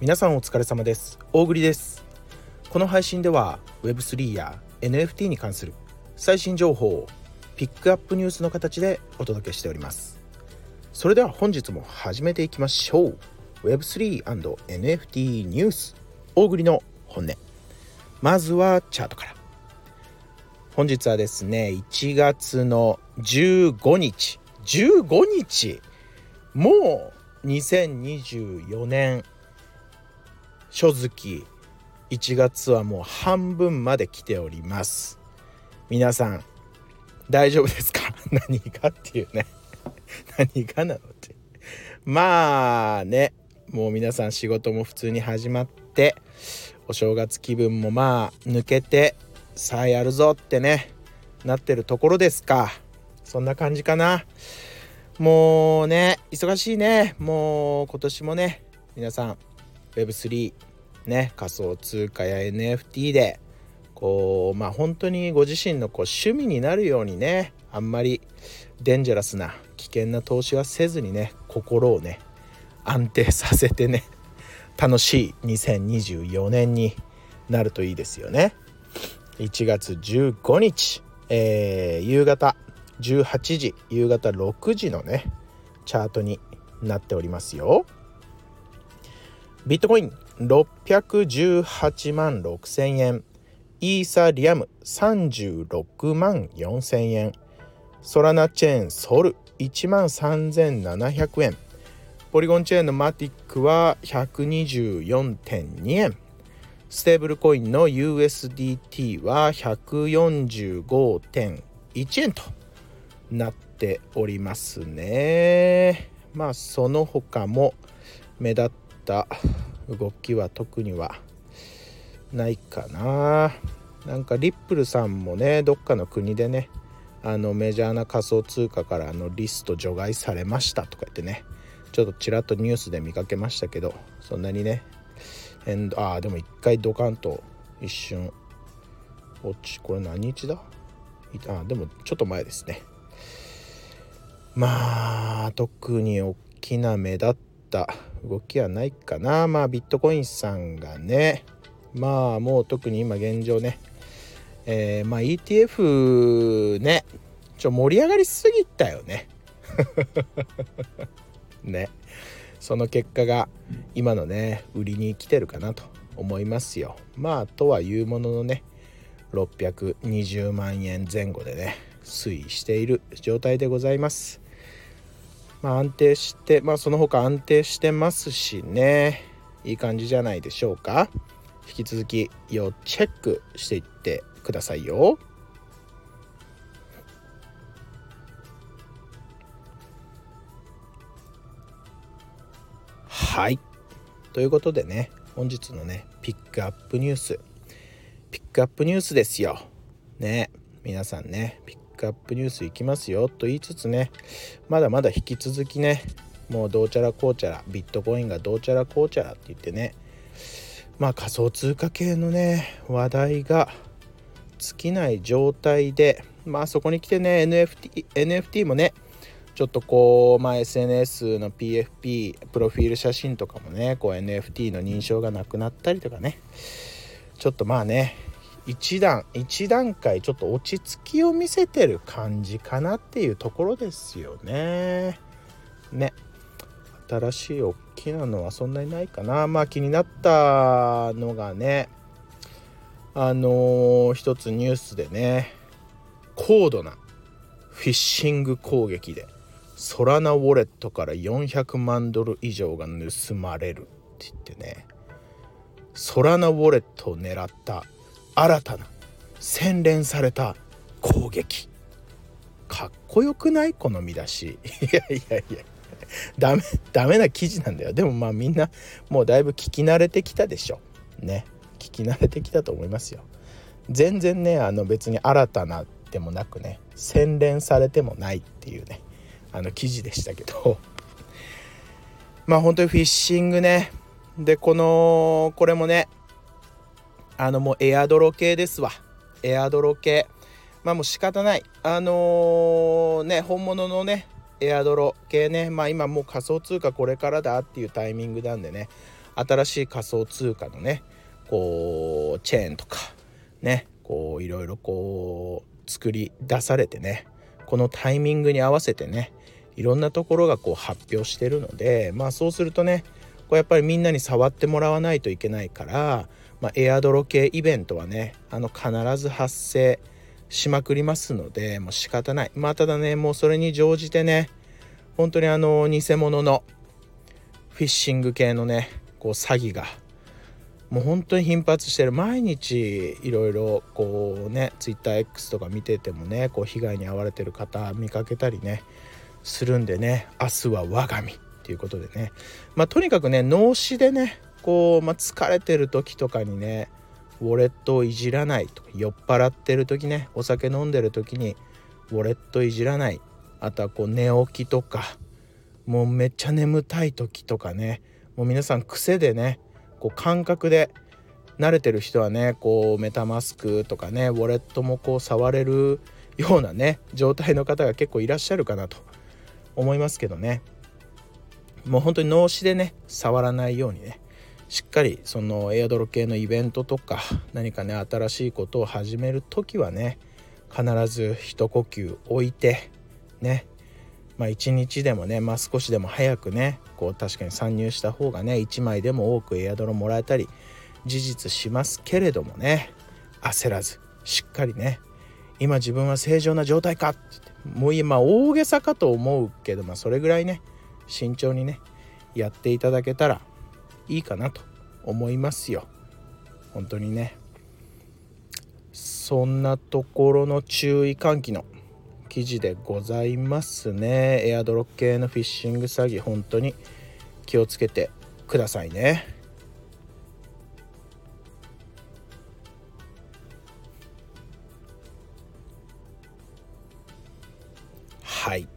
皆さんお疲れ様です。大栗です。この配信では Web3 や NFT に関する最新情報をピックアップニュースの形でお届けしております。それでは本日も始めていきましょう。Web3&NFT ニュース。大栗の本音。まずはチャートから。本日はですね1月の15日。15日。もう2024年書月1月はもう半分まで来ております。皆さん大丈夫ですか？何がっていうね。何がなのって。まあねもう皆さん仕事も普通に始まってお正月気分もまあ抜けてさあやるぞってねなってるところですか。そんな感じかな。もうね忙しいね。もう今年もね皆さん Web3 ね仮想通貨や NFT でこうまあ本当にご自身のこう趣味になるようにねあんまりデンジャラスな危険な投資はせずにね心をね安定させてね楽しい2024年になるといいですよね。1月15日、えー、夕方18時夕方6時のねチャートになっておりますよ。ビットコイン618万6000円。イーサリアム36万4000円。ソラナチェーンソル1万3700円。ポリゴンチェーンのマティックは124.2円。ステーブルコインの USDT は145.1円となっておりますね。まあその他も目立った動きは特にはないかな。なんかリップルさんもねどっかの国でねあのメジャーな仮想通貨からあのリスト除外されましたとか言ってねちょっとちらっとニュースで見かけましたけどそんなにねああでも一回ドカンと一瞬落ちこれ何日だ？あでもちょっと前ですね。まあ特に大きな目立った動きはないかな。まあビットコインさんがねまあもう特に今現状ねえー、まあ ETF ねちょ盛り上がりすぎたよね。ね。その結果が今のね売りに来てるかなと思いますよ。まあとはいうもののね620万円前後でね推移している状態でございます。まあ安定してまあその他安定してますしね。いい感じじゃないでしょうか。引き続き要チェックしていってくださいよ。はい。ということでね本日のねピックアップニュース。ピックアップニュースですよ。ね。皆さんねピッックアップニュースいきますよと言いつつねまだまだ引き続きねもうどうちゃらこうちゃらビットコインがどうちゃらこうちゃらって言ってねまあ仮想通貨系のね話題が尽きない状態でまあそこに来てね NFT, NFT もねちょっとこう、まあ、SNS の PFP プロフィール写真とかもねこう NFT の認証がなくなったりとかねちょっとまあね一段一段階ちょっと落ち着きを見せてる感じかなっていうところですよね。ね新しい大きなのはそんなにないかなまあ気になったのがねあのー、一つニュースでね高度なフィッシング攻撃でソラナウォレットから400万ドル以上が盗まれるって言ってねソラナウォレットを狙った新たな洗練された攻撃。かっこよくない？この見出し。いやいやいや。ダメダメな記事なんだよ。でもまあみんなもうだいぶ聞き慣れてきたでしょ。ね。聞き慣れてきたと思いますよ。全然ねあの別に新たなでもなくね洗練されてもないっていうねあの記事でしたけど。まあ本当にフィッシングね。でこのこれもねあのもうエアドロ系ですわ。エアドロ系まあもう仕方ない。あのー、ね本物のねエアドロ系ね。まあ今もう仮想通貨これからだっていうタイミングなんでね。新しい仮想通貨のねこうチェーンとかね。こういろいろこう作り出されてね。このタイミングに合わせてね。いろんなところがこう発表してるので。まあそうするとねこうやっぱりみんなに触ってもらわないといけないから、まあ、エアドロ系イベントはねあの必ず発生しまくりますのでもう仕方ない。まあただねもうそれに乗じてね本当にあの偽物のフィッシング系のねこう詐欺がもう本当に頻発してる。毎日いろいろこうね TwitterX とか見ててもねこう被害に遭われてる方見かけたりねするんでね明日は我が身っていうことでね。まあとにかくね脳死でねこう、まあ、疲れてる時とかにねウォレットをいじらないと酔っ払ってる時ねお酒飲んでる時にウォレットいじらない。あとはこう寝起きとかもうめっちゃ眠たい時とかねもう皆さん癖でねこう感覚で慣れてる人はねこうメタマスクとかねウォレットもこう触れるようなね状態の方が結構いらっしゃるかなと思いますけどね。もう本当に脳死でね触らないようにねしっかりそのエアドロ系のイベントとか何かね新しいことを始める時はね必ず一呼吸置いてね。まあ一日でもね、まあ、少しでも早くねこう確かに参入した方がね1枚でも多くエアドロもらえたり事実しますけれどもね焦らずしっかりね今自分は正常な状態かってもう今大げさかと思うけどまあそれぐらいね慎重にねやっていただけたらいいかなと思いますよ。本当にね。そんなところの注意喚起の記事でございますね。エアドロップ系のフィッシング詐欺本当に気をつけてくださいね。はい。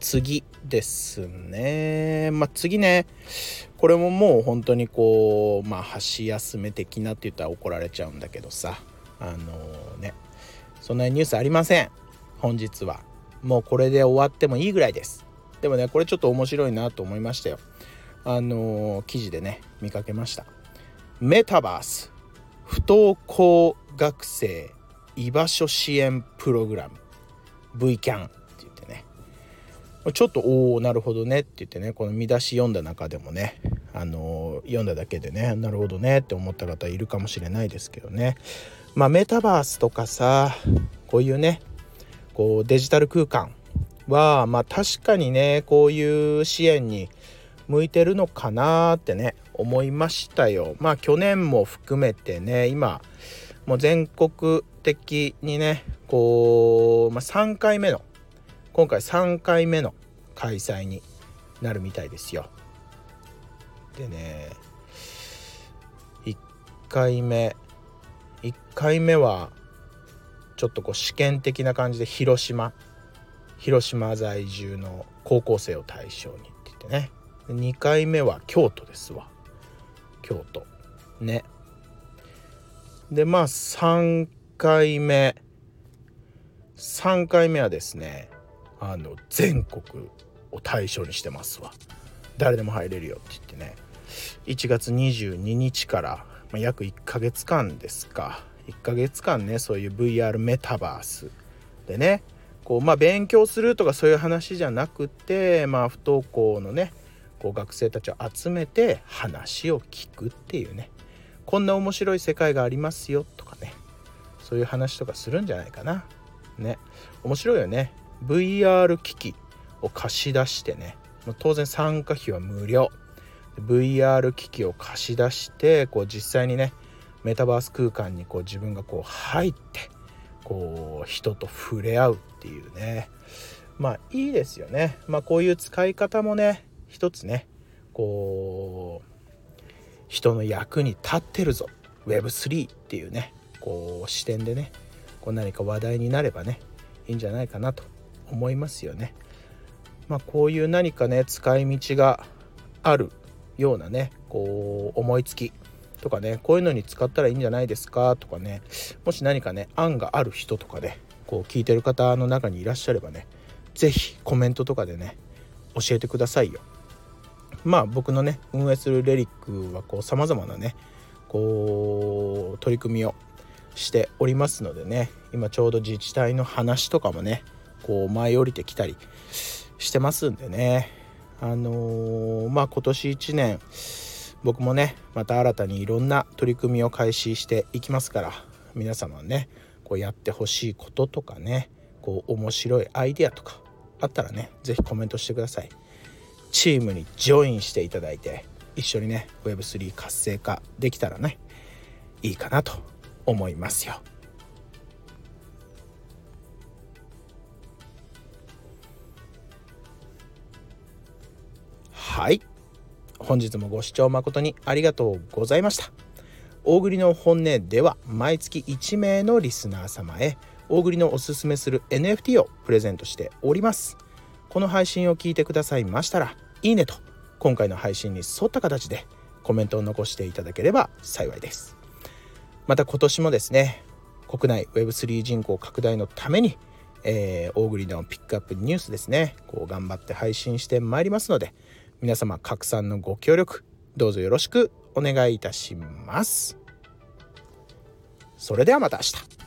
次ですね。まあ次ねこれももう本当にこうまあ箸休め的なって言ったら怒られちゃうんだけどさ。あの、ねそんなニュースありません。本日は。もうこれで終わってもいいぐらいです。でもねこれちょっと面白いなと思いましたよ。あの、記事でね見かけました。メタバース不登校学生居場所支援プログラム。VCAN ちょっとおおなるほどねって言ってねこの見出し読んだ中でもねあの、読んだだけでねなるほどねって思った方いるかもしれないですけどねまあメタバースとかさこういうねこうデジタル空間はまあ確かにねこういう支援に向いてるのかなってね思いましたよ。まあ去年も含めてね今もう全国的にねこう、まあ、3回目の今回3回目の開催になるみたいですよ。でね1回目1回目はちょっとこう試験的な感じで広島広島在住の高校生を対象にって言ってね。2回目は京都ですわ。京都。ね。でまあ3回目3回目はですねあの全国を対象にしてますわ。誰でも入れるよって言ってね。1月22日から、まあ、約1ヶ月間ですか。1ヶ月間ねそういう VR メタバースでねこうまあ勉強するとかそういう話じゃなくてまあ不登校のねこう学生たちを集めて話を聞くっていうね。こんな面白い世界がありますよとかね。そういう話とかするんじゃないかな。ね。面白いよね。VR 機器を貸し出してね当然参加費は無料。VR 機器を貸し出してこう実際にねメタバース空間にこう自分がこう入ってこう人と触れ合うっていうね。まあいいですよね。まあこういう使い方もね一つねこう人の役に立ってるぞ。Web3 っていうねこう視点でねこう何か話題になればねいいんじゃないかなと思いますよね。まあ、こういう何かね使い道があるようなねこう思いつきとかねこういうのに使ったらいいんじゃないですかとかねもし何かね案がある人とかでこう聞いてる方の中にいらっしゃればね是非コメントとかでね教えてくださいよ。まあ僕のね運営するレリックはこう様々なねこう取り組みをしておりますのでね今ちょうど自治体の話とかもねこう舞い降りてきたりしてますんでね。あのー、まあ今年1年僕もねまた新たにいろんな取り組みを開始していきますから皆様ねこうやってほしいこととかねこう面白いアイデアとかあったらね是非コメントしてください。チームにジョインしていただいて一緒にね Web3 活性化できたらねいいかなと思いますよ。はい。本日もご視聴誠にありがとうございました。大栗の本音では毎月1名のリスナー様へ大栗のおすすめする NFT をプレゼントしております。この配信を聞いてくださいましたらいいねと今回の配信に沿った形でコメントを残していただければ幸いです。また今年もですね国内 Web3 人口拡大のために、えー、大栗のピックアップニュースですねこう頑張って配信してまいりますので皆様拡散のご協力どうぞよろしくお願いいたします。それではまた明日。